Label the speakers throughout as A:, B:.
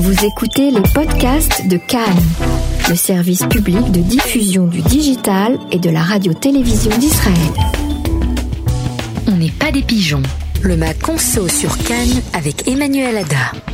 A: Vous écoutez les podcasts de Cannes, le service public de diffusion du digital et de la radio-télévision d'Israël.
B: On n'est pas des pigeons. Le Mac Conso sur Cannes avec Emmanuel Ada.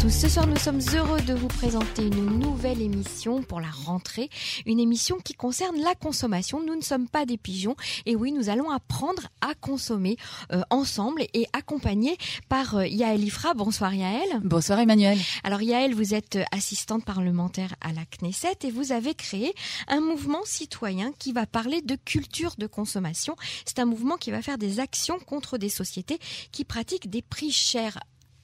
C: Tous. Ce soir, nous sommes heureux de vous présenter une nouvelle émission pour la rentrée. Une émission qui concerne la consommation. Nous ne sommes pas des pigeons. Et oui, nous allons apprendre à consommer euh, ensemble et accompagnés par euh, Yaël Ifra. Bonsoir Yaël.
D: Bonsoir Emmanuel.
C: Alors Yaël, vous êtes euh, assistante parlementaire à la Knesset et vous avez créé un mouvement citoyen qui va parler de culture de consommation. C'est un mouvement qui va faire des actions contre des sociétés qui pratiquent des prix chers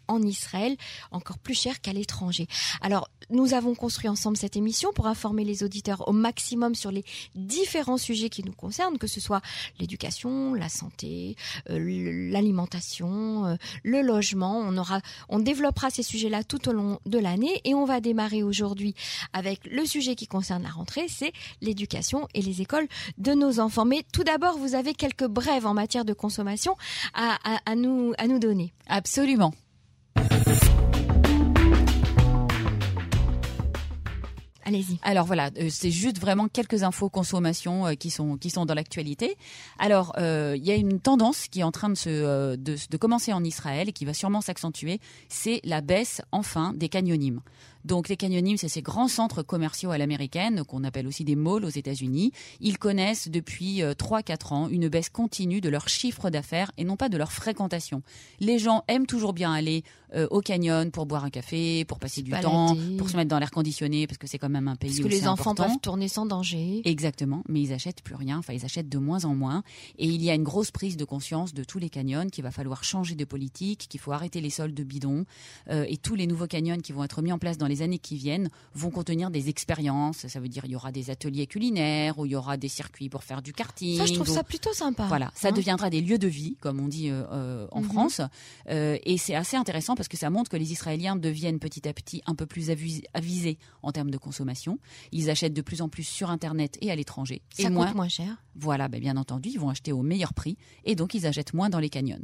C: en Israël, encore plus cher qu'à l'étranger. Alors, nous avons construit ensemble cette émission pour informer les auditeurs au maximum sur les différents sujets qui nous concernent, que ce soit l'éducation, la santé, euh, l'alimentation, euh, le logement. On aura, on développera ces sujets-là tout au long de l'année et on va démarrer aujourd'hui avec le sujet qui concerne la rentrée, c'est l'éducation et les écoles de nos enfants. Mais tout d'abord, vous avez quelques brèves en matière de consommation à, à, à nous, à nous donner.
D: Absolument.
C: Allez-y.
D: Alors voilà, euh, c'est juste vraiment quelques infos consommation euh, qui sont qui sont dans l'actualité. Alors euh, il y a une tendance qui est en train de se de, de commencer en Israël et qui va sûrement s'accentuer, c'est la baisse enfin des canyonimes. Donc les canyonimes, c'est ces grands centres commerciaux à l'américaine qu'on appelle aussi des malls aux États-Unis. Ils connaissent depuis 3-4 ans une baisse continue de leur chiffre d'affaires et non pas de leur fréquentation. Les gens aiment toujours bien aller euh, au canyon pour boire un café, pour passer du
C: balader.
D: temps, pour se mettre dans l'air conditionné parce que c'est quand même un pays
C: Parce que
D: où
C: les
D: c'est
C: enfants
D: important.
C: peuvent tourner sans danger.
D: Exactement, mais ils achètent plus rien, enfin ils achètent de moins en moins. Et il y a une grosse prise de conscience de tous les canyons qu'il va falloir changer de politique, qu'il faut arrêter les soldes de bidons. Euh, et tous les nouveaux canyons qui vont être mis en place dans les années qui viennent vont contenir des expériences. Ça veut dire il y aura des ateliers culinaires, ou il y aura des circuits pour faire du karting.
C: Ça, je trouve
D: ou-
C: ça plutôt sympa.
D: voilà, ça
C: Hein
D: deviendra des lieux de vie, comme on dit euh, euh, en
C: Mhm.
D: France. Euh, et c'est assez intéressant parce que ça montre que les Israéliens deviennent petit à petit un peu plus avis- avisés en termes de consommation. Ils achètent de plus en plus sur Internet et à l'étranger.
C: Ça
D: et
C: coûte
D: moins,
C: moins cher.
D: voilà, ben, bien entendu, ils vont acheter au meilleur prix et donc ils achètent moins dans les canyons.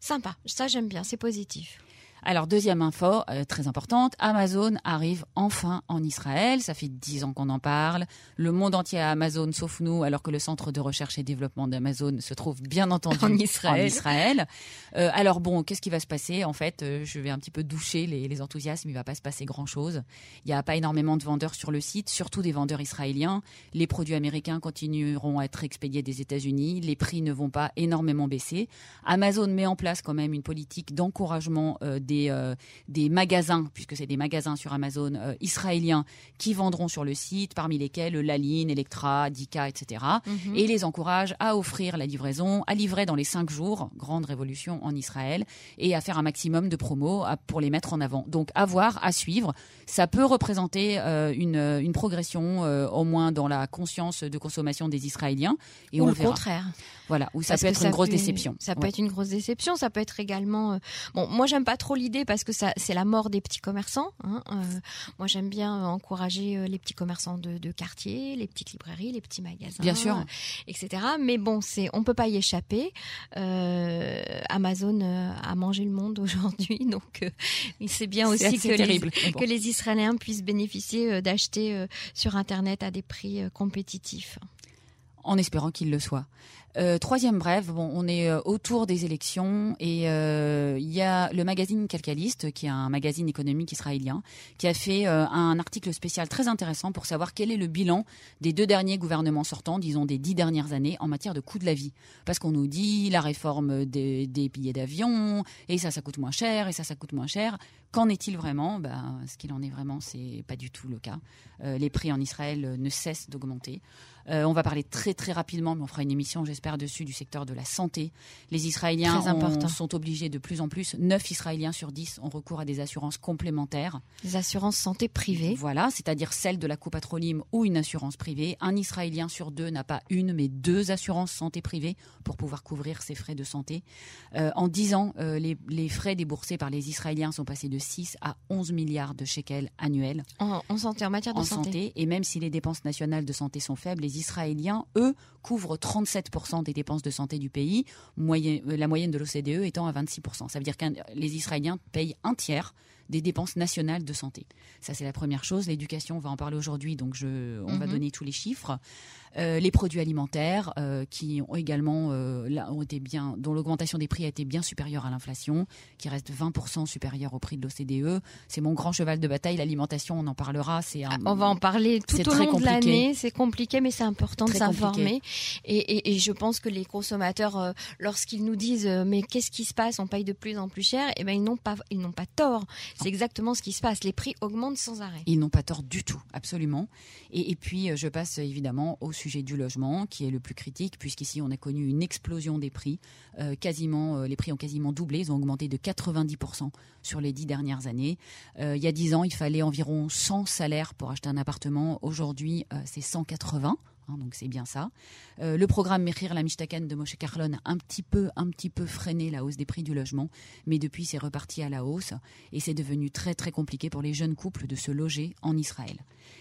C: Sympa. Ça, j'aime bien. C'est positif.
D: Alors, deuxième info, euh, très importante, Amazon arrive enfin en Israël. Ça fait dix ans qu'on en parle. Le monde entier a Amazon, sauf nous, alors que le centre de recherche et développement d'Amazon se trouve bien entendu
C: En Israël.
D: en Israël. Euh, alors bon, qu'est-ce qui va se passer? En fait, euh, je vais un petit peu doucher les, les enthousiasmes. Il va pas se passer grand-chose. Il n'y a pas énormément de vendeurs sur le site, surtout des vendeurs israéliens. Les produits américains continueront à être expédiés des États-Unis. Les prix ne vont pas énormément baisser. Amazon met en place quand même une politique d'encouragement euh, des, euh, des magasins, puisque c'est des magasins sur Amazon euh, israéliens qui vendront sur le site, parmi lesquels Laline, Electra, Dika, etc.
C: Mhm.
D: Et les encourage à offrir la livraison, à livrer dans les cinq jours, grande révolution en Israël, et à faire un maximum de promos pour les mettre en avant. Donc à voir, à suivre. Ça peut représenter euh, une, une progression, au moins dans la conscience de consommation des Israéliens. Et
C: Ou
D: on
C: le
D: verra.
C: contraire.
D: Voilà, ou ça
C: Parce
D: peut être une grosse
C: peut-
D: déception.
C: Ça peut
D: Ouais.
C: être une grosse déception. Ça peut être également. euh, Bon, moi j'aime pas trop l'idée parce que ça, c'est la mort des petits commerçants. hein. Euh, moi j'aime bien euh, encourager les petits commerçants de, de quartier, les petites librairies, les petits magasins,
D: Bien sûr.
C: etc. Mais bon, c'est, on peut pas y échapper. Euh, Amazon a mangé le monde aujourd'hui, donc c'est bien aussi que les,
D: terrible. mais bon.
C: que les Israéliens puissent bénéficier d'acheter sur Internet à des prix compétitifs.
D: En espérant qu'il le soit. Euh, troisième brève, bon, on est euh, autour des élections et euh, il y a le magazine Calcaliste, qui est un magazine économique israélien, qui a fait un article spécial très intéressant pour savoir quel est le bilan des deux derniers gouvernements sortants, disons des dix dernières années, en matière de coût de la vie. Parce qu'on nous dit la réforme des, des billets d'avion, et ça, ça coûte moins cher, et ça, ça coûte moins cher. Qu'en est-il vraiment? Ben, Ce qu'il en est vraiment, c'est pas du tout le cas. Les prix en Israël ne cessent d'augmenter. Euh, on va parler très très rapidement, mais on fera une émission, j'espère, par-dessus du secteur de la santé. Les Israéliens ont- sont obligés de plus en plus, 9 Israéliens sur 10 ont recours à des assurances complémentaires.
C: Les assurances santé privées.
D: Voilà, c'est-à-dire celle de la copatrolim ou une assurance privée. Un Israélien sur deux n'a pas une, mais deux assurances santé privées pour pouvoir couvrir ses frais de santé. Euh, en 10 ans, euh, les, les frais déboursés par les Israéliens sont passés de 6 à 11 milliards de shekels annuels
C: En, en santé, en matière de
D: en
C: santé.
D: santé. Et même si les dépenses nationales de santé sont faibles, les Israéliens, eux, couvrent 37% des dépenses de santé du pays, euh, la moyenne de l'OCDE étant à 26%. Ça veut dire que les Israéliens payent un tiers des dépenses nationales de santé. Ça, c'est la première chose. L'éducation, on va en parler aujourd'hui, donc je, on va
C: Mhm.
D: donner tous les chiffres. Euh, les produits alimentaires euh, qui ont également euh, là, ont été bien, dont l'augmentation des prix a été bien supérieure à l'inflation, qui reste 20% supérieure au prix de l'OCDE. C'est mon grand cheval de bataille. L'alimentation, on en parlera. C'est un,
C: Ah, On va en parler tout au long de l'année. C'est compliqué, mais c'est important de s'informer. Et, et- et je pense que les consommateurs, lorsqu'ils nous disent mais qu'est-ce qui se passe, on paye de plus en plus cher, eh ben ils n'ont pas, ils n'ont pas tort. C'est exactement ce qui se passe. Les prix augmentent sans arrêt.
D: Ils n'ont pas tort du tout, absolument. Et, et puis, je passe évidemment au sujet du logement, qui est le plus critique, puisqu'ici, on a connu une explosion des prix. Euh, euh, les prix ont quasiment doublé, ils ont augmenté de 90% sur les dix dernières années. Euh, il y a dix ans, il fallait environ 100 salaires pour acheter un appartement. Aujourd'hui, c'est 180. Hein, donc c'est bien ça. Euh, le programme Mechir la Mishtaken de Moshe Carlon a un petit peu, un petit peu freiné la hausse des prix du logement, mais depuis c'est reparti à la hausse et c'est devenu très très compliqué pour les jeunes couples de se loger en Israël.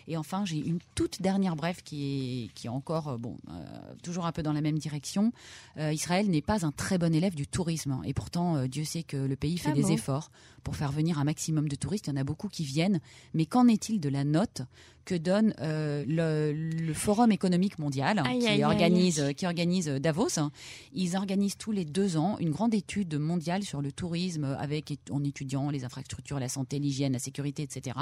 D: Et enfin, j'ai une toute dernière brève qui est, qui est encore, euh, bon, euh, toujours un peu dans la même direction. Euh, Israël n'est pas un très bon élève du tourisme. Et pourtant, euh, Dieu sait que le pays fait
C: Ah
D: des
C: bon?
D: efforts pour faire venir un maximum de touristes. Il y en a beaucoup qui viennent. Mais qu'en est-il de la note que donne euh, le, le Forum économique mondial
C: Aïe,
D: qui,
C: aïe, aïe.
D: organise, qui organise Davos Ils organisent tous les deux ans une grande étude mondiale sur le tourisme avec en étudiant les infrastructures, la santé, l'hygiène, la sécurité, etc.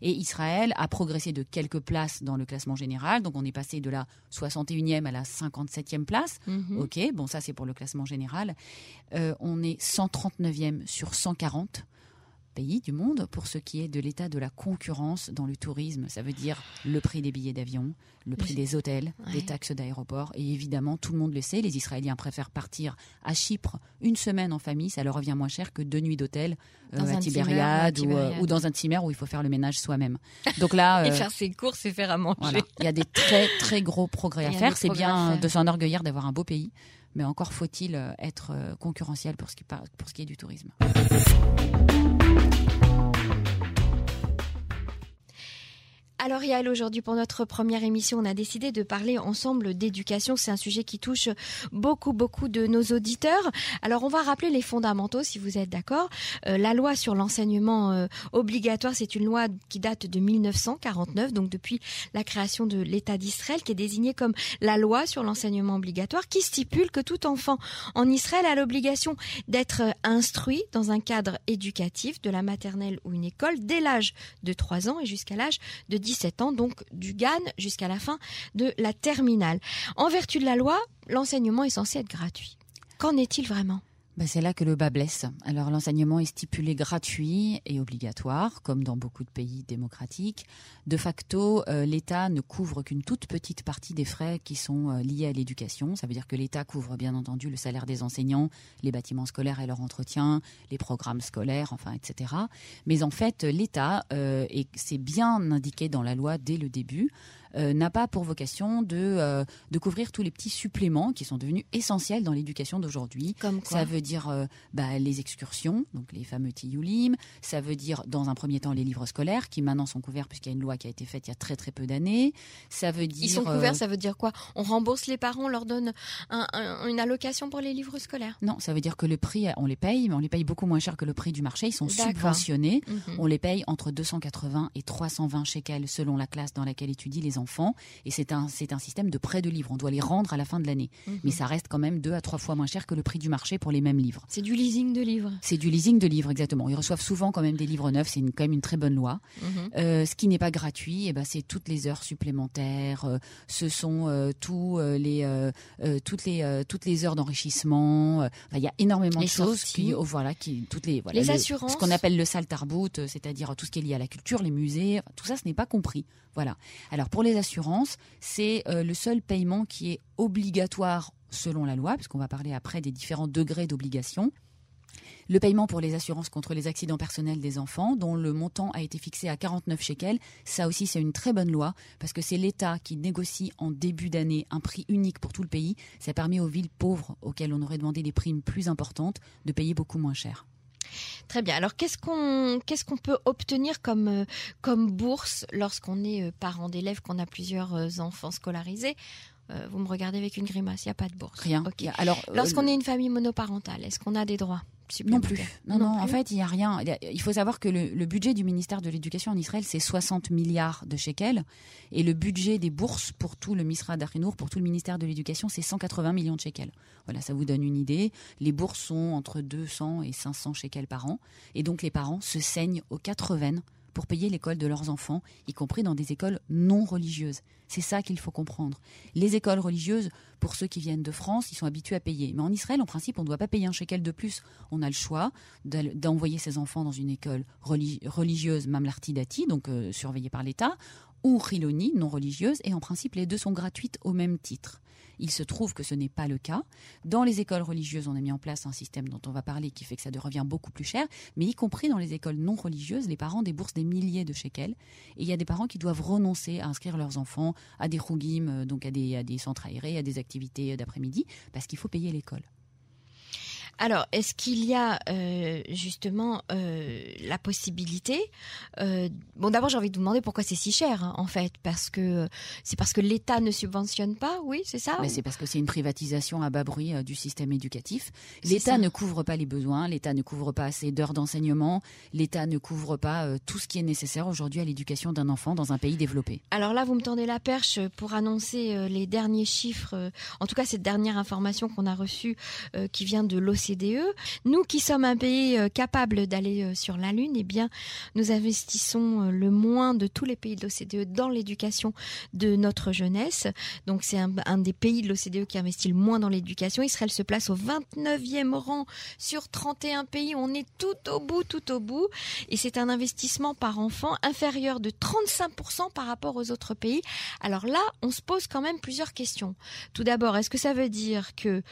D: Et Israël a progressé de quelques places dans le classement général. Donc on est passé de la 61e à la 57e place.
C: Mhm.
D: Ok, bon ça c'est pour le classement général. Euh, on est 139e sur 140 pays du monde pour ce qui est de l'état de la concurrence dans le tourisme. Ça veut dire le prix des billets d'avion, le prix des hôtels,
C: Ouais.
D: des taxes d'aéroport. Et évidemment, tout le monde le sait, les Israéliens préfèrent partir à Chypre une semaine en famille. Ça leur revient moins cher que deux nuits d'hôtel euh,
C: Dans
D: à Tibériade ou, euh,
C: Tibériade.
D: ou dans un timmer où il faut faire le ménage soi-même. Donc là,
C: Et
D: euh,
C: faire ses courses et faire à manger.
D: voilà. Il y a des très très gros progrès à faire. C'est bien de s'enorgueillir d'avoir un beau pays, mais encore faut-il euh, être euh, concurrentiel pour ce qui, par- pour ce qui est du tourisme.
C: Alors Yael, aujourd'hui pour notre première émission, on a décidé de parler ensemble d'éducation. C'est un sujet qui touche beaucoup, beaucoup de nos auditeurs. Alors on va rappeler les fondamentaux si vous êtes d'accord. Euh, la loi sur l'enseignement euh, obligatoire, c'est une loi qui date de 1949, donc depuis la création de l'État d'Israël, qui est désignée comme la loi sur l'enseignement obligatoire, qui stipule que tout enfant en Israël a l'obligation d'être instruit dans un cadre éducatif, de la maternelle ou une école, dès l'âge de 3 ans et jusqu'à l'âge de 17 ans, donc du GAN jusqu'à la fin de la terminale. En vertu de la loi, l'enseignement est censé être gratuit. Qu'en est-il vraiment?
D: Ben, c'est là que le bas blesse. Alors l'enseignement est stipulé gratuit et obligatoire, comme dans beaucoup de pays démocratiques. De facto, euh, l'État ne couvre qu'une toute petite partie des frais qui sont euh, liés à l'éducation. Ça veut dire que l'État couvre bien entendu le salaire des enseignants, les bâtiments scolaires et leur entretien, les programmes scolaires, enfin, etc. Mais en fait, l'État, euh, et c'est bien indiqué dans la loi dès le début, n'a pas pour vocation de, euh, de couvrir tous les petits suppléments qui sont devenus essentiels dans l'éducation d'aujourd'hui.
C: Comme quoi
D: Ça veut dire euh, bah, les excursions, donc les fameux tiyulim. Ça veut dire, dans un premier temps, les livres scolaires, qui maintenant sont couverts puisqu'il y a une loi qui a été faite il y a très très peu d'années. Ça veut dire...
C: Ils sont couverts,
D: euh,
C: ça veut dire quoi? On rembourse les parents, on leur donne un- un- une allocation pour les livres scolaires?
D: Non, ça veut dire que le prix, on les paye, mais on les paye beaucoup moins cher que le prix du marché. Ils sont subventionnés.
C: Mhm.
D: On les paye entre 280 et 320 shekels selon la classe dans laquelle étudient les enfants. Et c'est un, c'est un système de prêt de livres. On doit les rendre à la fin de l'année.
C: Mhm.
D: Mais ça reste quand même deux à trois fois moins cher que le prix du marché pour les mêmes livres.
C: C'est du leasing de livres.
D: C'est du leasing de livres, exactement. Ils reçoivent souvent quand même des livres neufs. C'est quand même une très bonne loi.
C: Mhm.
D: Euh, ce qui n'est pas gratuit, eh ben, c'est toutes les heures supplémentaires. euh, ce sont euh, tous, euh, les, euh, euh, toutes, les, toutes les heures d'enrichissement. euh, enfin, Il y a énormément
C: Les
D: de choses qui, oh, voilà, qui, toutes les, voilà,
C: Les
D: le-
C: assurances.
D: ce qu'on appelle le sal tarbout, euh, c'est-à-dire tout ce qui est lié à la culture, les musées. enfin, tout ça, ce n'est pas compris. Voilà. Alors pour les assurances, c'est le seul paiement qui est obligatoire selon la loi, puisqu'on va parler après des différents degrés d'obligation. Le paiement pour les assurances contre les accidents personnels des enfants, dont le montant a été fixé à 49 shekels, ça aussi c'est une très bonne loi, parce que c'est l'État qui négocie en début d'année un prix unique pour tout le pays. Ça permet aux villes pauvres, auxquelles on aurait demandé des primes plus importantes, de payer beaucoup moins cher.
C: Très bien. Alors qu'est-ce qu'on qu'est-ce qu'on peut obtenir comme euh, comme bourse lorsqu'on est euh, parent d'élèves, qu'on a plusieurs euh, enfants scolarisés? Vous me regardez avec une grimace. Il n'y a pas de bourse.
D: Rien.
C: Alors lorsqu'on est une famille monoparentale, est-ce qu'on a des droits?
D: Non plus. Non, non, en fait, il n'y a rien. Il faut savoir que le, budget du ministère de l'Éducation en Israël, c'est 60 milliards de shekels. Et le budget des bourses pour tout le Misra d'Arinour, pour tout le ministère de l'Éducation, c'est 180 millions de shekels. Voilà, ça vous donne une idée. Les bourses sont entre 200 et 500 shekels par an. Et donc, les parents se saignent aux quatre veines pour payer l'école de leurs enfants, y compris dans des écoles non religieuses. C'est ça qu'il faut comprendre. Les écoles religieuses, pour ceux qui viennent de France, ils sont habitués à payer. Mais en Israël, en principe, on ne doit pas payer un shekel de plus. On a le choix d'envoyer ses enfants dans une école religieuse mamlarti dati, donc euh, surveillée par l'État, ou riloni, non religieuse, et en principe, les deux sont gratuites au même titre. Il se trouve que ce n'est pas le cas. Dans les écoles religieuses, on a mis en place un système dont on va parler qui fait que ça revient beaucoup plus cher, mais y compris dans les écoles non religieuses, les parents déboursent des milliers de shekels. Et il y a des parents qui doivent renoncer à inscrire leurs enfants à des rougim, euh, donc à des, à des centres aérés, à des activités d'après-midi, parce qu'il faut payer l'école.
C: Alors, est-ce qu'il y a euh, justement euh, la possibilité euh, Bon, d'abord, j'ai envie de vous demander pourquoi c'est si cher, hein, en fait, parce que c'est parce que l'État ne subventionne pas, oui, c'est ça
D: Mais c'est parce que c'est une privatisation à bas bruit du système éducatif. L'État ne couvre pas les besoins, l'État ne couvre pas assez d'heures d'enseignement, l'État ne couvre pas tout ce qui est nécessaire aujourd'hui à l'éducation d'un enfant dans un pays développé.
C: Alors là, vous me tendez la perche pour annoncer les derniers chiffres, en tout cas cette dernière information qu'on a reçue qui vient de l'OCDE CDE. Nous qui sommes un pays euh, capable d'aller euh, sur la Lune, eh bien, nous investissons euh, le moins de tous les pays de l'OCDE dans l'éducation de notre jeunesse. Donc c'est un, des pays de l'OCDE qui investit le moins dans l'éducation. Israël se place au 29e rang sur 31 pays. On est tout au bout, tout au bout. Et c'est un investissement par enfant inférieur de 35% par rapport aux autres pays. Alors là, on se pose quand même plusieurs questions. Tout d'abord, est-ce que ça veut dire que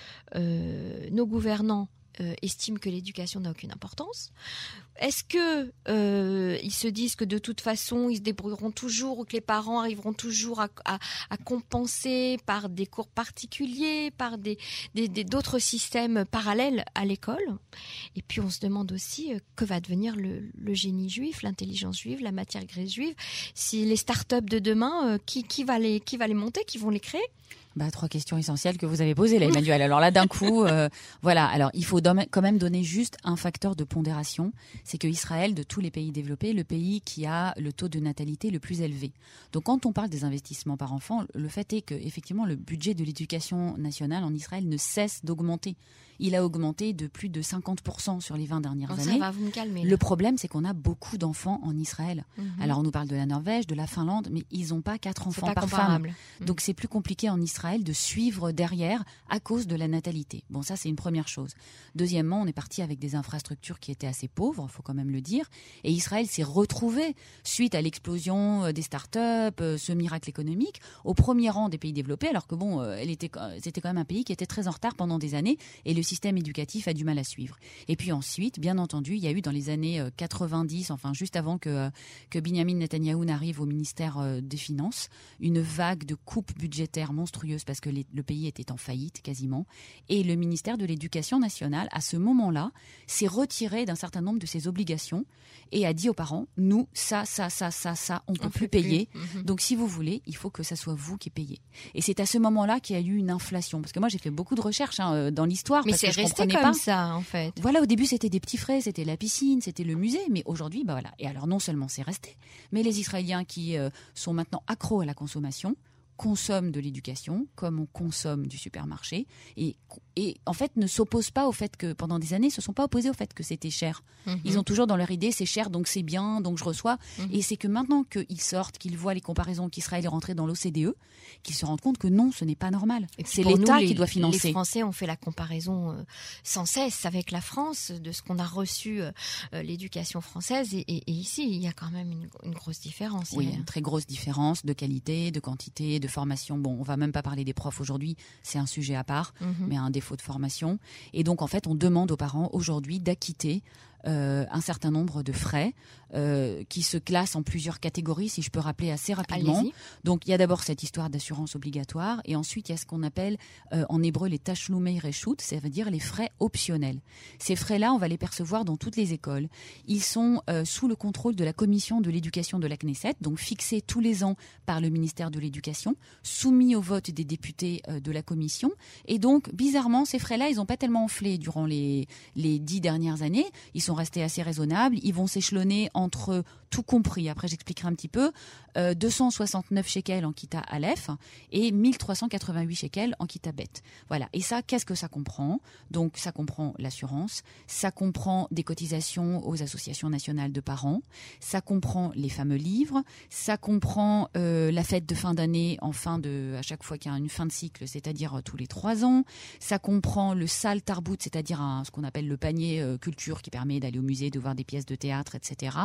C: nos gouvernants euh, estiment que l'éducation n'a aucune importance. Est-ce que euh, ils se disent que de toute façon ils se débrouilleront toujours ou que les parents arriveront toujours à, compenser par des cours particuliers, par des d'autres systèmes parallèles à l'école? Et puis on se demande aussi euh, que va devenir le, génie juif, l'intelligence juive, la matière grise juive? Si les start-up de demain, qui, qui va les qui va les monter, qui vont les créer?
D: Bah, trois questions essentielles que vous avez posées là, Emmanuel. Alors là, d'un coup, euh, voilà. Alors il faut quand même donner juste un facteur de pondération, c'est que Israël, de tous les pays développés, le pays qui a le taux de natalité le plus élevé. Donc quand on parle des investissements par enfant, le fait est que effectivement le budget de l'éducation nationale en Israël ne cesse d'augmenter il a augmenté de plus de 50% sur les 20 dernières années.
C: vous me calmer,
D: le problème, c'est qu'on a beaucoup d'enfants en Israël. Mhm. Alors, on nous parle de la Norvège, de la Finlande, mais ils n'ont pas quatre enfants par femme. Mhm. Donc, c'est plus compliqué en Israël de suivre derrière à cause de la natalité. Bon, ça, c'est une première chose. Deuxièmement, on est parti avec des infrastructures qui étaient assez pauvres, faut quand même le dire. Et Israël s'est retrouvé, suite à l'explosion euh, des start-up, euh, ce miracle économique, au premier rang des pays développés, alors que bon, euh, c'était quand même un pays qui était très en retard pendant des années. Et le système éducatif a du mal à suivre. Et puis ensuite, bien entendu, il y a eu dans les années 90, euh, enfin juste avant que, euh, que Benjamin Netanyahu n'arrive au ministère euh, des Finances, une vague de coupes budgétaires monstrueuses parce que le pays était en faillite quasiment. Et le ministère de l'Éducation nationale, à ce moment-là, s'est retiré d'un certain nombre de ses obligations et a dit aux parents, nous, ça, ça, ça, ça, ça, on ne peut plus payer. Mhm. Donc si vous voulez, il faut que ça soit vous qui payez. Et c'est à ce moment-là qu'il y a eu une inflation. Parce que moi, j'ai fait beaucoup de recherches hein, dans l'histoire
C: c'est resté comme ça, en fait.
D: Voilà, au début, c'était des petits frais, c'était la piscine, c'était le musée, mais aujourd'hui, bah voilà. Et alors, non seulement c'est resté, mais les Israéliens qui euh, sont maintenant accros à la consommation consomme de l'éducation comme on consomme du supermarché et, et en fait ne s'opposent pas au fait que pendant des années, se sont pas opposés au fait que c'était cher.
C: Mhm.
D: Ils ont toujours dans leur idée c'est cher donc c'est bien donc je reçois.
C: Mhm.
D: Et c'est que maintenant qu'ils sortent, qu'ils voient les comparaisons qu'Israël est rentré dans l'OCDE, qu'ils se rendent compte que non, ce n'est pas normal. C'est l'État
C: les-
D: qui doit
C: Les
D: financer.
C: Français ont fait la comparaison euh, sans cesse avec la France de ce qu'on a reçu euh, euh, l'éducation française et, et- et ici il y a quand même une, une grosse différence.
D: Oui,
C: Il y a-
D: une très grosse différence de qualité, de quantité, de formation. Bon, on va même pas parler des profs aujourd'hui, c'est un sujet à part,
C: Mhm.
D: mais un défaut de formation. Et donc, en fait, on demande aux parents aujourd'hui d'acquitter euh, un certain nombre de frais euh, qui se classent en plusieurs catégories, si je peux rappeler assez rapidement. Donc il y a d'abord cette histoire d'assurance obligatoire et ensuite il y a ce qu'on appelle euh, en hébreu les tashlumei reshut, ça veut dire les frais optionnels. Ces frais-là, on va les percevoir dans toutes les écoles. Ils sont euh, sous le contrôle de la commission de l'éducation de la Knesset, donc fixés tous les ans par le ministère de l'Éducation, soumis au vote des députés de la commission. Et donc bizarrement, ces frais-là, ils n'ont pas tellement enflé durant les, les dix dernières années. Ils sont restés assez raisonnables. Ils vont s'échelonner entre tout compris. Après, j'expliquerai un petit peu. Euh, 269 shekels en kita Aleph et 1388 shekels en kita Bet. Voilà. Et ça, qu'est-ce que ça comprend? Donc, ça comprend l'assurance, ça comprend des cotisations aux associations nationales de parents, ça comprend les fameux livres, ça comprend euh, la fête de fin d'année en fin de, à chaque fois qu'il y a une fin de cycle, c'est-à-dire euh, tous les trois ans. Ça comprend le sal tarbout, c'est-à-dire ce qu'on appelle le panier euh, culture qui permet d'aller au musée, de voir des pièces de théâtre, etc.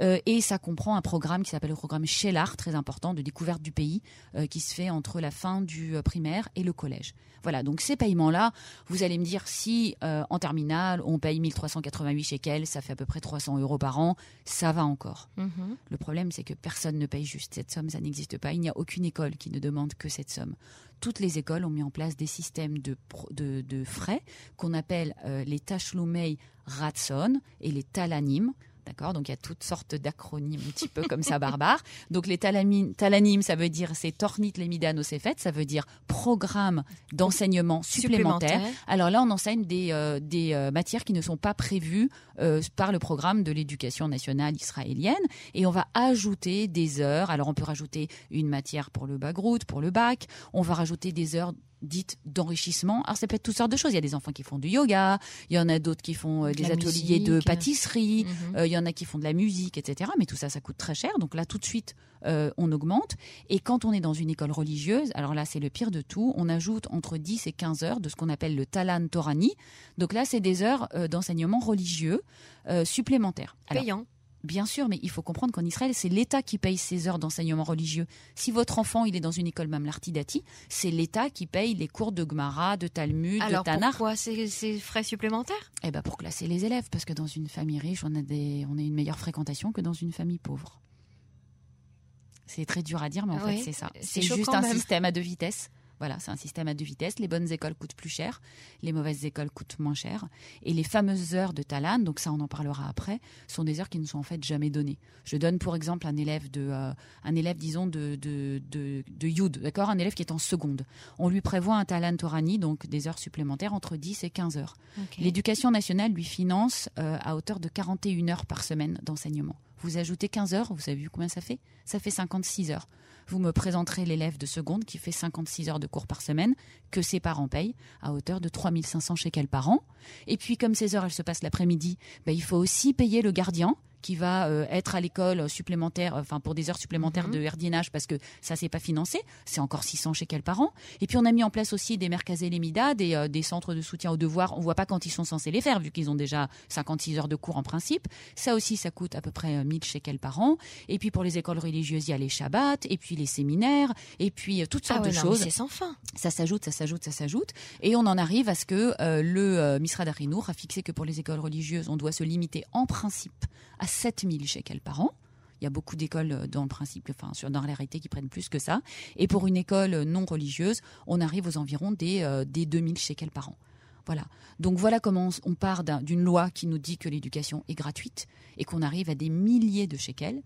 D: Euh, et ça comprend un programme qui s'appelle le programme Shelar, très important, de découverte du pays, euh, qui se fait entre la fin du euh, primaire et le collège. Voilà, donc ces paiements-là, vous allez me dire si euh, en terminale on paye 1388 shekels, ça fait à peu près 300 euros par an, ça va encore.
C: Mhm.
D: Le problème, c'est que personne ne paye juste cette somme, ça n'existe pas. Il n'y a aucune école qui ne demande que cette somme. Toutes les écoles ont mis en place des systèmes de, pro- de, de frais qu'on appelle euh, les tashlumei ratson et les talanim. D'accord Donc il y a toutes sortes d'acronymes un petit peu comme ça barbares. Donc les talamin- talanim, ça veut dire c'est tornit lemida nosefet, ça veut dire programme d'enseignement supplémentaire.
C: Supplémentaire.
D: Alors là, on enseigne des, euh, des euh, matières qui ne sont pas prévues euh, par le programme de l'éducation nationale israélienne. Et on va ajouter des heures. Alors on peut rajouter une matière pour le bagrout, pour le bac. On va rajouter des heures dites d'enrichissement. Alors ça peut être toutes sortes de choses. Il y a des enfants qui font du yoga, il y en a d'autres qui font euh,
C: De
D: des
C: la
D: ateliers de pâtisserie,
C: Mhm.
D: euh, il y en a qui font de la musique, etc. Mais tout ça, ça coûte très cher. Donc là, tout de suite, euh, on augmente. Et quand on est dans une école religieuse, alors là, c'est le pire de tout, on ajoute entre 10 et 15 heures de ce qu'on appelle le talan torani. Donc là, c'est des heures euh, d'enseignement religieux supplémentaires. Alors,
C: Payant.
D: Bien sûr, mais il faut comprendre qu'en Israël, c'est l'État qui paye ces heures d'enseignement religieux. Si votre enfant il est dans une école Mamlarti Dati, c'est l'État qui paye les cours de Gemara, de Talmud,
C: Alors
D: de Tanakh.
C: pourquoi ces, ces frais supplémentaires?
D: Eh ben pour classer les élèves, parce que dans une famille riche, on a, des, on a une meilleure fréquentation que dans une famille pauvre. C'est très dur à dire, mais en
C: Oui,
D: fait, c'est ça.
C: c'est
D: juste un
C: même.
D: système à deux vitesses. Voilà, c'est un système à deux vitesses. Les bonnes écoles coûtent plus cher, les mauvaises écoles coûtent moins cher. Et les fameuses heures de Talan, donc ça on en parlera après, sont des heures qui ne sont en fait jamais données. Je donne pour exemple un élève de, euh, un élève disons de de de, de Yud, d'accord, un élève qui est en seconde. On lui prévoit un Talan Torani, donc des heures supplémentaires entre 10 et 15 heures. L'éducation nationale lui finance euh, à hauteur de 41 heures par semaine d'enseignement. Vous ajoutez 15 heures, vous avez vu combien ça fait? Ça fait 56 heures. Vous me présenterez l'élève de seconde qui fait 56 heures de cours par semaine, que ses parents payent à hauteur de 3500 shekels par an. Et puis, comme ces heures, se passent l'après-midi, ben, il faut aussi payer le gardien qui va euh, être à l'école supplémentaire, euh, enfin pour des heures supplémentaires
C: Mhm.
D: de RDNH parce que ça c'est pas financé, c'est encore 600 shekels par an. Et puis on a mis en place aussi des merkazé Lemida, des, euh, des centres de soutien aux devoirs. On voit pas quand ils sont censés les faire vu qu'ils ont déjà 56 heures de cours en principe. Ça aussi ça coûte à peu près euh, 1000 shekels par an. Et puis pour les écoles religieuses il y a les Shabbats, et puis les séminaires, et puis euh, toutes
C: Ah
D: sortes
C: ouais,
D: de
C: non,
D: choses
C: c'est sans fin.
D: ça s'ajoute, ça s'ajoute, ça s'ajoute, et on en arrive à ce que euh, le Misrad Harinour a fixé que pour les écoles religieuses, on doit se limiter en principe à 7000 shekels par an. Il y a beaucoup d'écoles euh, dans le principe, enfin sur dans la réalité qui prennent plus que ça. Et pour une école euh, non religieuse, on arrive aux environs des, euh, des 2000 shekels par an. Voilà. Donc voilà comment on part d'un- d'une loi qui nous dit que l'éducation est gratuite et qu'on arrive à des milliers de shekels.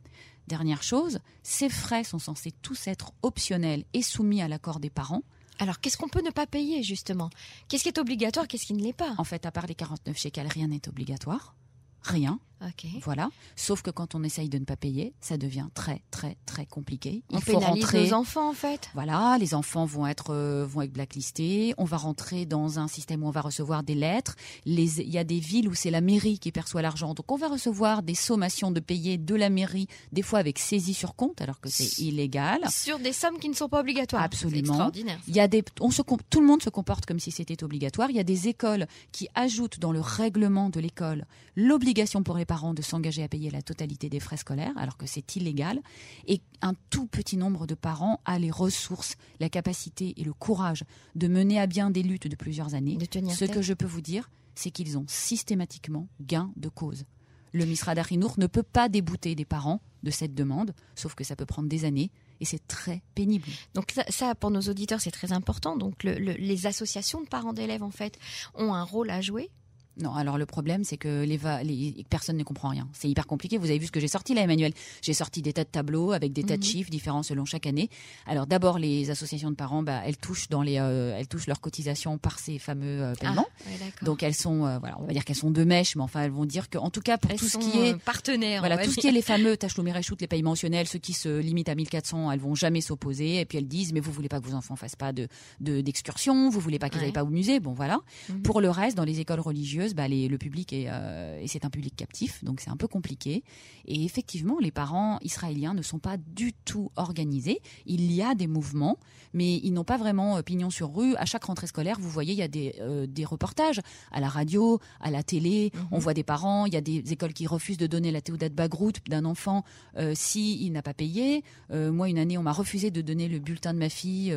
D: Dernière chose, ces frais sont censés tous être optionnels et soumis à l'accord des parents.
C: Alors qu'est-ce qu'on peut ne pas payer justement? Qu'est-ce qui est obligatoire Qu'est-ce qui ne l'est pas?
D: En fait, à part les 49 shekels, rien n'est obligatoire. Rien.
C: Ok.
D: Voilà. Sauf que quand on essaye de ne pas payer, ça devient très, très, très compliqué.
C: On
D: Il faut
C: pénalise
D: rentrer.
C: nos enfants en fait.
D: Voilà, les enfants vont être euh, vont être blacklistés. On va rentrer dans un système où on va recevoir des lettres. Les, il y a des villes où c'est la mairie qui perçoit l'argent, donc on va recevoir des sommations de payer de la mairie, des fois avec saisie sur compte, alors que c'est illégal.
C: Sur des sommes qui ne sont pas obligatoires.
D: Absolument.
C: C'est extraordinaire.
D: Il y a des, on se, tout le monde se comporte comme si c'était obligatoire. Il y a des écoles qui ajoutent dans le règlement de l'école l'obligation pour les parents de s'engager à payer la totalité des frais scolaires, alors que c'est illégal. Et un tout petit nombre de parents a les ressources, la capacité et le courage de mener à bien des luttes de plusieurs années.
C: De tenir
D: Ce
C: tête.
D: que je peux vous dire, c'est qu'ils ont systématiquement gain de cause. Le Misra d'Arinour ne peut pas débouter des parents de cette demande, sauf que ça peut prendre des années et c'est très pénible.
C: Donc ça, ça, pour nos auditeurs, c'est très important. Donc le- le- les associations de parents d'élèves, en fait, ont un rôle à jouer.
D: Non, alors le problème, c'est que les, va- les- personne ne comprend rien. C'est hyper compliqué. Vous avez vu ce que j'ai sorti là, Emmanuel? J'ai sorti des tas de tableaux avec des tas de
C: Mhm.
D: chiffres différents selon chaque année. Alors d'abord, les associations de parents, bah, elles touchent dans les, euh, elles touchent leurs cotisations par ces fameux euh, paiements.
C: Ah, ouais, d'accord.
D: Donc elles sont, euh, voilà, on va dire qu'elles sont de mèche, mais enfin elles vont dire qu'en tout cas pour
C: Elles
D: tout ce qui est
C: partenaires.
D: voilà, tout ce qui est les fameux Mirechout, les paiements mentionnels, ceux qui se limitent à 1400, elles vont jamais s'opposer. Et puis elles disent, mais vous voulez pas que vos enfants fassent pas de de- d'excursion, vous voulez pas qu'ils
C: Ouais.
D: aillent pas au musée? Bon, voilà.
C: Mhm.
D: Pour le reste, dans les écoles religieuses, bah, les- le public est, euh, et c'est un public captif, donc c'est un peu compliqué. Et effectivement, les parents israéliens ne sont pas du tout organisés. Il y a des mouvements, mais ils n'ont pas vraiment euh, pignon sur rue. À chaque rentrée scolaire, vous voyez, il y a des, euh, des reportages à la radio, à la télé.
C: Mhm.
D: On voit des parents. Il y a des écoles qui refusent de donner la Théoudat Bagrout d'un enfant euh, si il n'a pas payé. Moi, une année, on m'a refusé de donner le bulletin de ma fille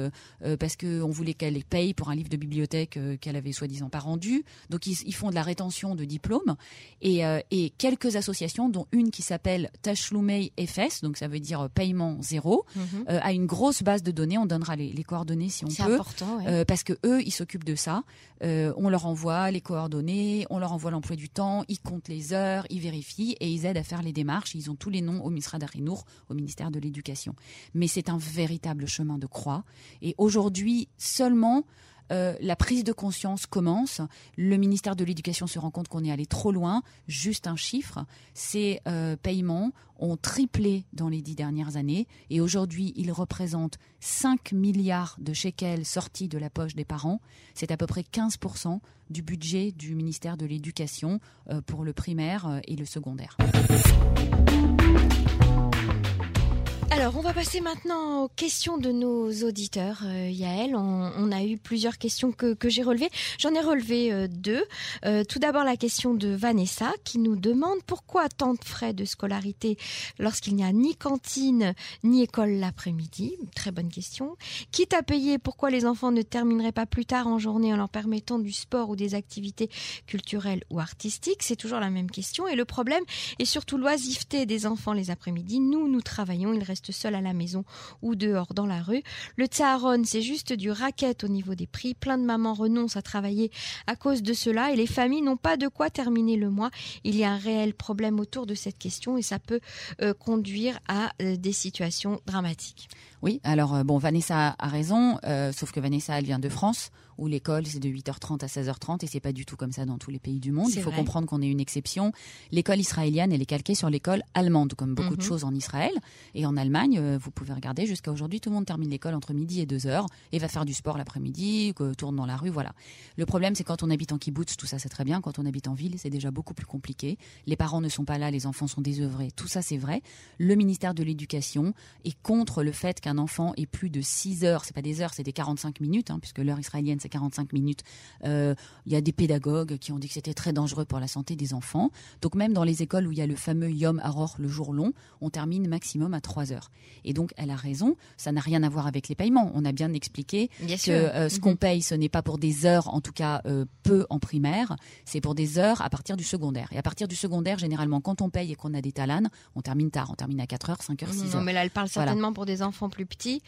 D: parce qu'on voulait qu'elle paye pour un livre de bibliothèque qu'elle avait soi-disant pas rendu. Donc, ils, ils font de la rétention de diplômes. Et, euh, et quelques associations, dont une qui s'appelle Tashloumei FS, donc ça veut dire euh, paiement zéro,
C: Mhm.
D: euh, a une grosse base de données. On donnera les, les coordonnées si on
C: C'est
D: peut.
C: important. ouais.
D: Euh, parce que eux, ils s'occupent de ça. On leur envoie les coordonnées, on leur envoie l'emploi du temps, ils comptent les heures, ils vérifient et ils aident à faire les démarches. Ils ont tous les noms au Misra d'Arinour, au ministère de l'Éducation. Mais c'est un véritable chemin de croix. Et aujourd'hui, seulement euh, la prise de conscience commence. Le ministère de l'Éducation se rend compte qu'on est allé trop loin. Juste un chiffre, ces euh, paiements ont triplé dans les dix dernières années et aujourd'hui ils représentent 5 milliards de shekels sortis de la poche des parents. C'est à peu près 15% du budget du ministère de l'Éducation euh, pour le primaire et le secondaire.
C: Alors, on va passer maintenant aux questions de nos auditeurs. Euh, Yael, on, a eu plusieurs questions que, j'ai relevées. J'en ai relevé euh, deux. Euh, tout d'abord, la question de Vanessa qui nous demande pourquoi tant de frais de scolarité lorsqu'il n'y a ni cantine ni école l'après-midi? Très bonne question. Quitte à payer, pourquoi les enfants ne termineraient pas plus tard en journée en leur permettant du sport ou des activités culturelles ou artistiques? C'est toujours la même question. Et le problème est surtout l'oisiveté des enfants les après-midi. Nous, nous travaillons, ils restent seuls à la maison ou dehors dans la rue. Le tsaharon, c'est juste du racket au niveau des prix. Plein de mamans renoncent à travailler à cause de cela et les familles n'ont pas de quoi terminer le mois. Il y a un réel problème autour de cette question et ça peut euh, conduire à euh, des situations dramatiques.
D: Oui, alors euh, bon, Vanessa a raison, sauf que Vanessa, elle vient de France, où l'école c'est de 8h30 à 16h30 et c'est pas du tout comme ça dans tous les pays du monde. Il faut
C: vrai.
D: comprendre qu'on est une exception. L'école israélienne, elle est calquée sur l'école allemande, comme beaucoup de
C: Mhm.
D: choses en Israël. Et en Allemagne, euh, vous pouvez regarder, jusqu'à aujourd'hui, tout le monde termine l'école entre midi et 2h et va faire du sport l'après-midi, tourne dans la rue, voilà. Le problème, c'est quand on habite en kibbutz, tout ça c'est très bien. Quand on habite en ville, c'est déjà beaucoup plus compliqué. Les parents ne sont pas là, les enfants sont désœuvrés. Tout ça, c'est vrai. Le ministère de l'Éducation est contre le fait qu'un enfant ait plus de 6 heures. C'est pas des heures, c'est des 45 minutes, hein, puisque l'heure israélienne, c'est 45 minutes. Euh, Il y a des pédagogues qui ont dit que c'était très dangereux pour la santé des enfants. Donc même dans les écoles où il y a le fameux Yom Aror, le jour long, on termine maximum à 3 heures. Et donc, elle a raison, ça n'a rien à voir avec les paiements. On a bien expliqué
C: Bien
D: que euh, ce qu'on paye, ce n'est pas pour des heures, en tout cas euh, peu en primaire, c'est pour des heures à partir du secondaire. Et à partir du secondaire, généralement, quand on paye et qu'on a des talanes, on termine tard, on termine à 4 heures, 5 heures, 6
C: Non,
D: heures.
C: mais là, elle parle
D: Voilà.
C: certainement pour des enfants plus petits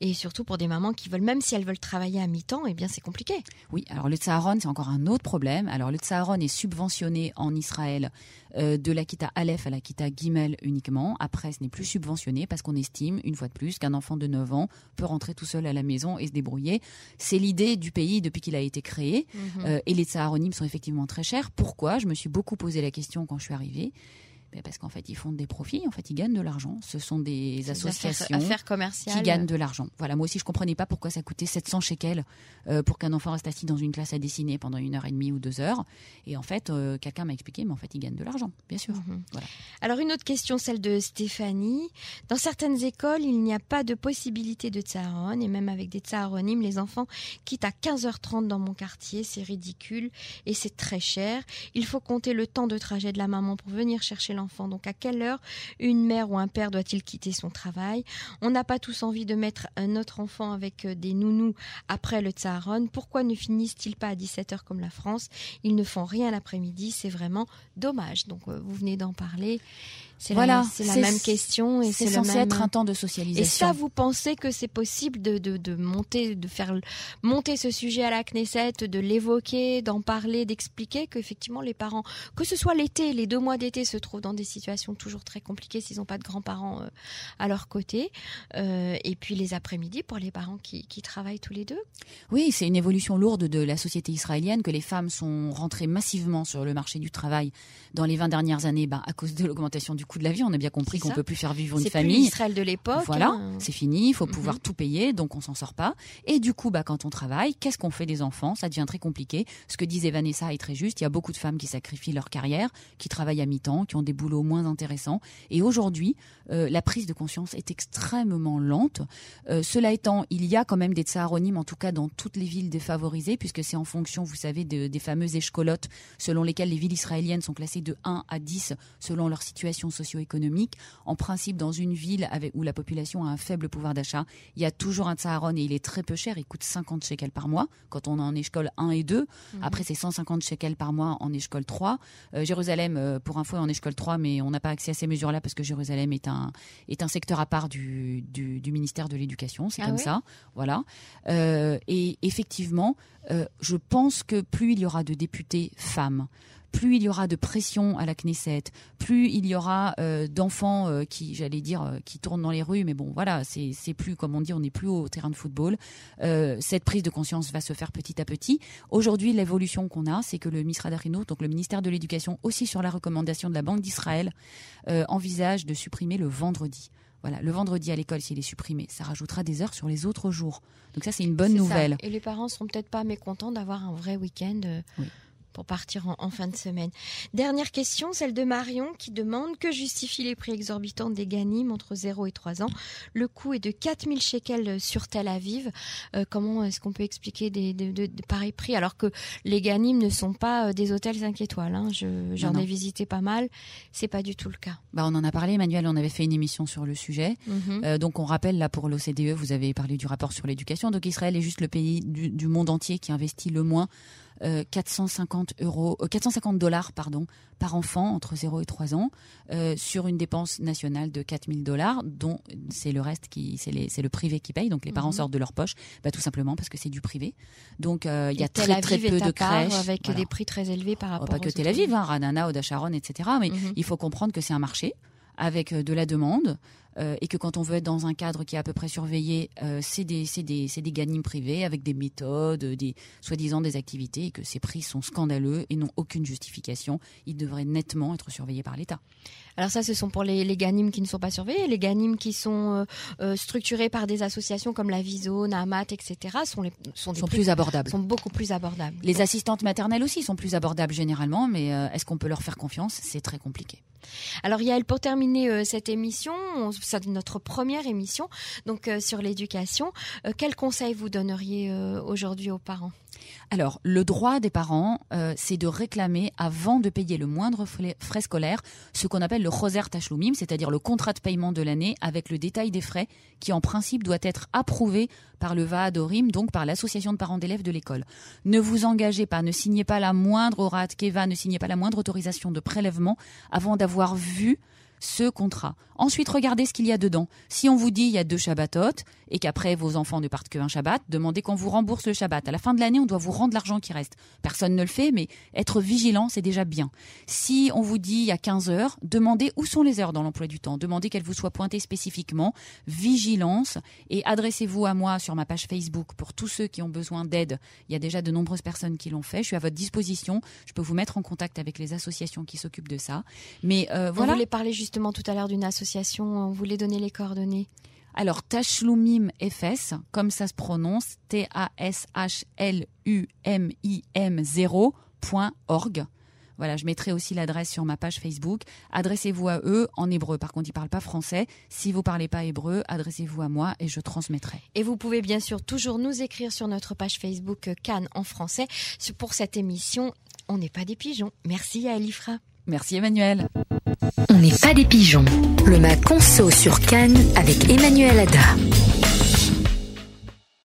C: et surtout pour des mamans qui veulent, même si elles veulent travailler à mi-temps, et bien c'est compliqué.
D: Oui, alors le Tsaharon, c'est encore un autre problème. Alors le Tsaharon est subventionné en Israël euh, de l'Akita Aleph à l'Akita Gimel uniquement. Après, ce n'est plus subventionné parce qu'on estime, une fois de plus, qu'un enfant de 9 ans peut rentrer tout seul à la maison et se débrouiller. C'est l'idée du pays depuis qu'il a été créé.
C: Mhm.
D: Euh, et les Tsaharonimes sont effectivement très chers. Pourquoi? Je me suis beaucoup posé la question quand je suis arrivée. Parce qu'en fait, ils font des profits, en fait, ils gagnent de l'argent. Ce sont des associations
C: affaires, commerciales.
D: qui gagnent de l'argent. Voilà, moi aussi, je comprenais pas pourquoi ça coûtait 700 shekels euh, pour qu'un enfant reste assis dans une classe à dessiner pendant une heure et demie ou deux heures. Et en fait, euh, quelqu'un m'a expliqué, mais en fait, ils gagnent de l'argent, bien sûr.
C: Mhm.
D: Voilà.
C: Alors une autre question, celle de Stéphanie. Dans certaines écoles, il n'y a pas de possibilité de tsaharon et même avec des tsaharonimes, les enfants quittent à 15h30 dans mon quartier, c'est ridicule et c'est très cher. Il faut compter le temps de trajet de la maman pour venir chercher l'enfant. Donc à quelle heure une mère ou un père doit-il quitter son travail? On n'a pas tous envie de mettre un autre enfant avec euh, des nounous après le tsaharon. Pourquoi ne finissent-ils pas à 17h comme la France? Ils ne font rien l'après-midi, c'est vraiment dommage. Donc euh, vous venez d'en parler. C'est
D: Voilà,
C: la, la même question et
D: C'est censé
C: même-
D: être un temps de
C: Et
D: socialisation.
C: ça, vous pensez que c'est possible de, de, de monter, de faire monter ce sujet à la Knesset, de l'évoquer, d'en parler, d'expliquer qu'effectivement les parents, que ce soit l'été, les deux mois d'été, se trouvent dans des situations toujours très compliquées s'ils n'ont pas de grands-parents euh, à leur côté, Euh, et puis les après-midi pour les parents qui, qui travaillent tous les deux.
D: Oui, c'est une évolution lourde de la société israélienne que les femmes sont rentrées massivement sur le marché du travail dans les 20 dernières années bah, à cause de l'augmentation du coût de la vie. On a bien compris
C: C'est
D: qu'on peut plus faire vivre une
C: C'est
D: famille.
C: l'Israël de l'époque.
D: Voilà,
C: hein.
D: c'est fini, il faut
C: Mhm.
D: pouvoir tout payer, donc on s'en sort pas. Et du coup, bah, quand on travaille, qu'est-ce qu'on fait des enfants? Ça devient très compliqué. Ce que disait Vanessa est très juste. Il y a beaucoup de femmes qui sacrifient leur carrière, qui travaillent à mi-temps, qui ont des boulots moins intéressants. Et aujourd'hui, euh, la prise de conscience est extrêmement lente. Euh, cela étant, il y a quand même des tsaharonimes, en tout cas dans toutes les villes défavorisées, puisque c'est en fonction, vous savez, de- des fameuses échecolotes selon lesquelles les villes israéliennes sont classées de 1 à 10 selon leur situation socio-économique. En principe, dans une ville avec, où la population a un faible pouvoir d'achat, il y a toujours un tsaharon et il est très peu cher. Il coûte 50 shekels par mois quand on est en école 1 et 2. Après, c'est 150 shekels par mois en école 3. Euh, Jérusalem, euh, pour info, est en école 3, mais on n'a pas accès à ces mesures-là parce que Jérusalem est un, est un secteur à part du, du, du ministère de l'Éducation. C'est
C: Ah
D: comme ça. Voilà. Euh, et effectivement, je pense que plus il y aura de députés femmes, plus il y aura de pression à la Knesset, plus il y aura euh, d'enfants euh, qui, j'allais dire, euh, qui tournent dans les rues, mais bon, voilà, c'est plus, comme on dit, on n'est plus au terrain de football. Cette prise de conscience va se faire petit à petit. Aujourd'hui, l'évolution qu'on a, c'est que le Misrad Arino, donc le ministère de l'Éducation, aussi sur la recommandation de la Banque d'Israël, envisage de supprimer le vendredi. Voilà, le vendredi à l'école, s'il est supprimé, ça rajoutera des heures sur les autres jours. Donc ça, c'est une bonne
C: ça.
D: nouvelle.
C: Et les parents seront peut-être pas mécontents d'avoir un vrai week-end
D: Oui.
C: Pour partir en, en fin de semaine. Dernière question, celle de Marion qui demande que justifient les prix exorbitants des Ganim entre 0 et 3 ans? Le coût est de 4000 shekels sur Tel Aviv. Euh, comment est-ce qu'on peut expliquer des, de, de- de pareils prix alors que les Ganim ne sont pas euh, des hôtels 5 étoiles hein? Je- J'en ai visité pas mal. C'est pas du tout le cas.
D: Bah, on en a parlé, Emmanuel, on avait fait une émission sur le sujet.
C: Mhm.
D: Euh, donc on rappelle là pour l'OCDE, vous avez parlé du rapport sur l'éducation. Donc Israël est juste le pays du, du monde entier qui investit le moins euh, 450 euros, euh, 450 dollars pardon par enfant entre 0 et 3 ans euh, sur une dépense nationale de 4000 dollars, dont c'est le reste qui c'est le privé qui paye. Donc les parents
C: Mhm.
D: sortent de leur poche, bah, tout simplement parce que c'est du privé. Donc euh, il y a très très peu de crèches
C: avec
D: Voilà.
C: des prix très élevés par
D: Oh,
C: rapport
D: pas
C: aux
D: que Tel Aviv, hein, Ranana, Oda Sharon, etc. Mais
C: Mhm.
D: il faut comprendre que c'est un marché avec euh, de la demande euh, et que quand on veut être dans un cadre qui est à peu près surveillé, euh, c'est des, des, des ganimes privés avec des méthodes, des soi-disant des activités et que ces prix sont scandaleux et n'ont aucune justification. Ils devraient nettement être surveillés par l'État.
C: Alors ça, ce sont pour les, les ganimes qui ne sont pas surveillés. Les ganimes qui sont euh, euh, structurés par des associations comme la Viso, Namat, etc. sont, les, sont, des
D: plus abordables.
C: sont beaucoup plus abordables.
D: Les assistantes maternelles aussi sont plus abordables généralement, mais est-ce qu'on peut leur faire confiance? C'est très compliqué.
C: Alors Yael, pour terminer euh, cette émission, on- c'est notre première émission donc euh, sur l'éducation, euh, quels vous donneriez euh, aujourd'hui aux parents?
D: Alors, le droit des parents, euh, c'est de réclamer, avant de payer le moindre frais scolaire, ce qu'on appelle le choser tachlumim, c'est-à-dire le contrat de paiement de l'année avec le détail des frais, qui en principe doit être approuvé par le Vaadorim, donc par l'association de parents d'élèves de l'école. Ne vous engagez pas, ne signez pas la moindre orat keva, ne signez pas la moindre autorisation de prélèvement avant d'avoir vu ce contrat. Ensuite, regardez ce qu'il y a dedans. Si on vous dit il y a deux Shabbatot et qu'après vos enfants ne partent qu'un Shabbat, demandez qu'on vous rembourse le Shabbat. À la fin de l'année, on doit vous rendre l'argent qui reste. Personne ne le fait, mais être vigilant, c'est déjà bien. Si on vous dit il y a 15 heures, demandez où sont les heures dans l'emploi du temps. Demandez qu'elles vous soient pointées spécifiquement. Vigilance et adressez-vous à moi sur ma page Facebook pour tous ceux qui ont besoin d'aide. Il y a déjà de nombreuses personnes qui l'ont fait. Je suis à votre disposition. Je peux vous mettre en contact avec les associations qui s'occupent de ça. Mais euh, voilà.
C: On voulait parler justement tout à l'heure d'une association. On voulait donner les coordonnées.
D: Alors, Tashlumim FS, comme ça se prononce, T-A-S-H-L-U-M-I-M 0.org. Voilà, je mettrai aussi l'adresse sur ma page Facebook. Adressez-vous à eux en hébreu. Par contre, ils parlent pas français. Si vous parlez pas hébreu, adressez-vous à moi et je transmettrai.
C: Et vous pouvez bien sûr toujours nous écrire sur notre page Facebook Cannes en français pour cette émission. On n'est pas des pigeons. Merci à Elifra.
D: Merci Emmanuel.
B: On n'est pas des pigeons. Le Mac Conso sur Cannes avec Emmanuel Ada.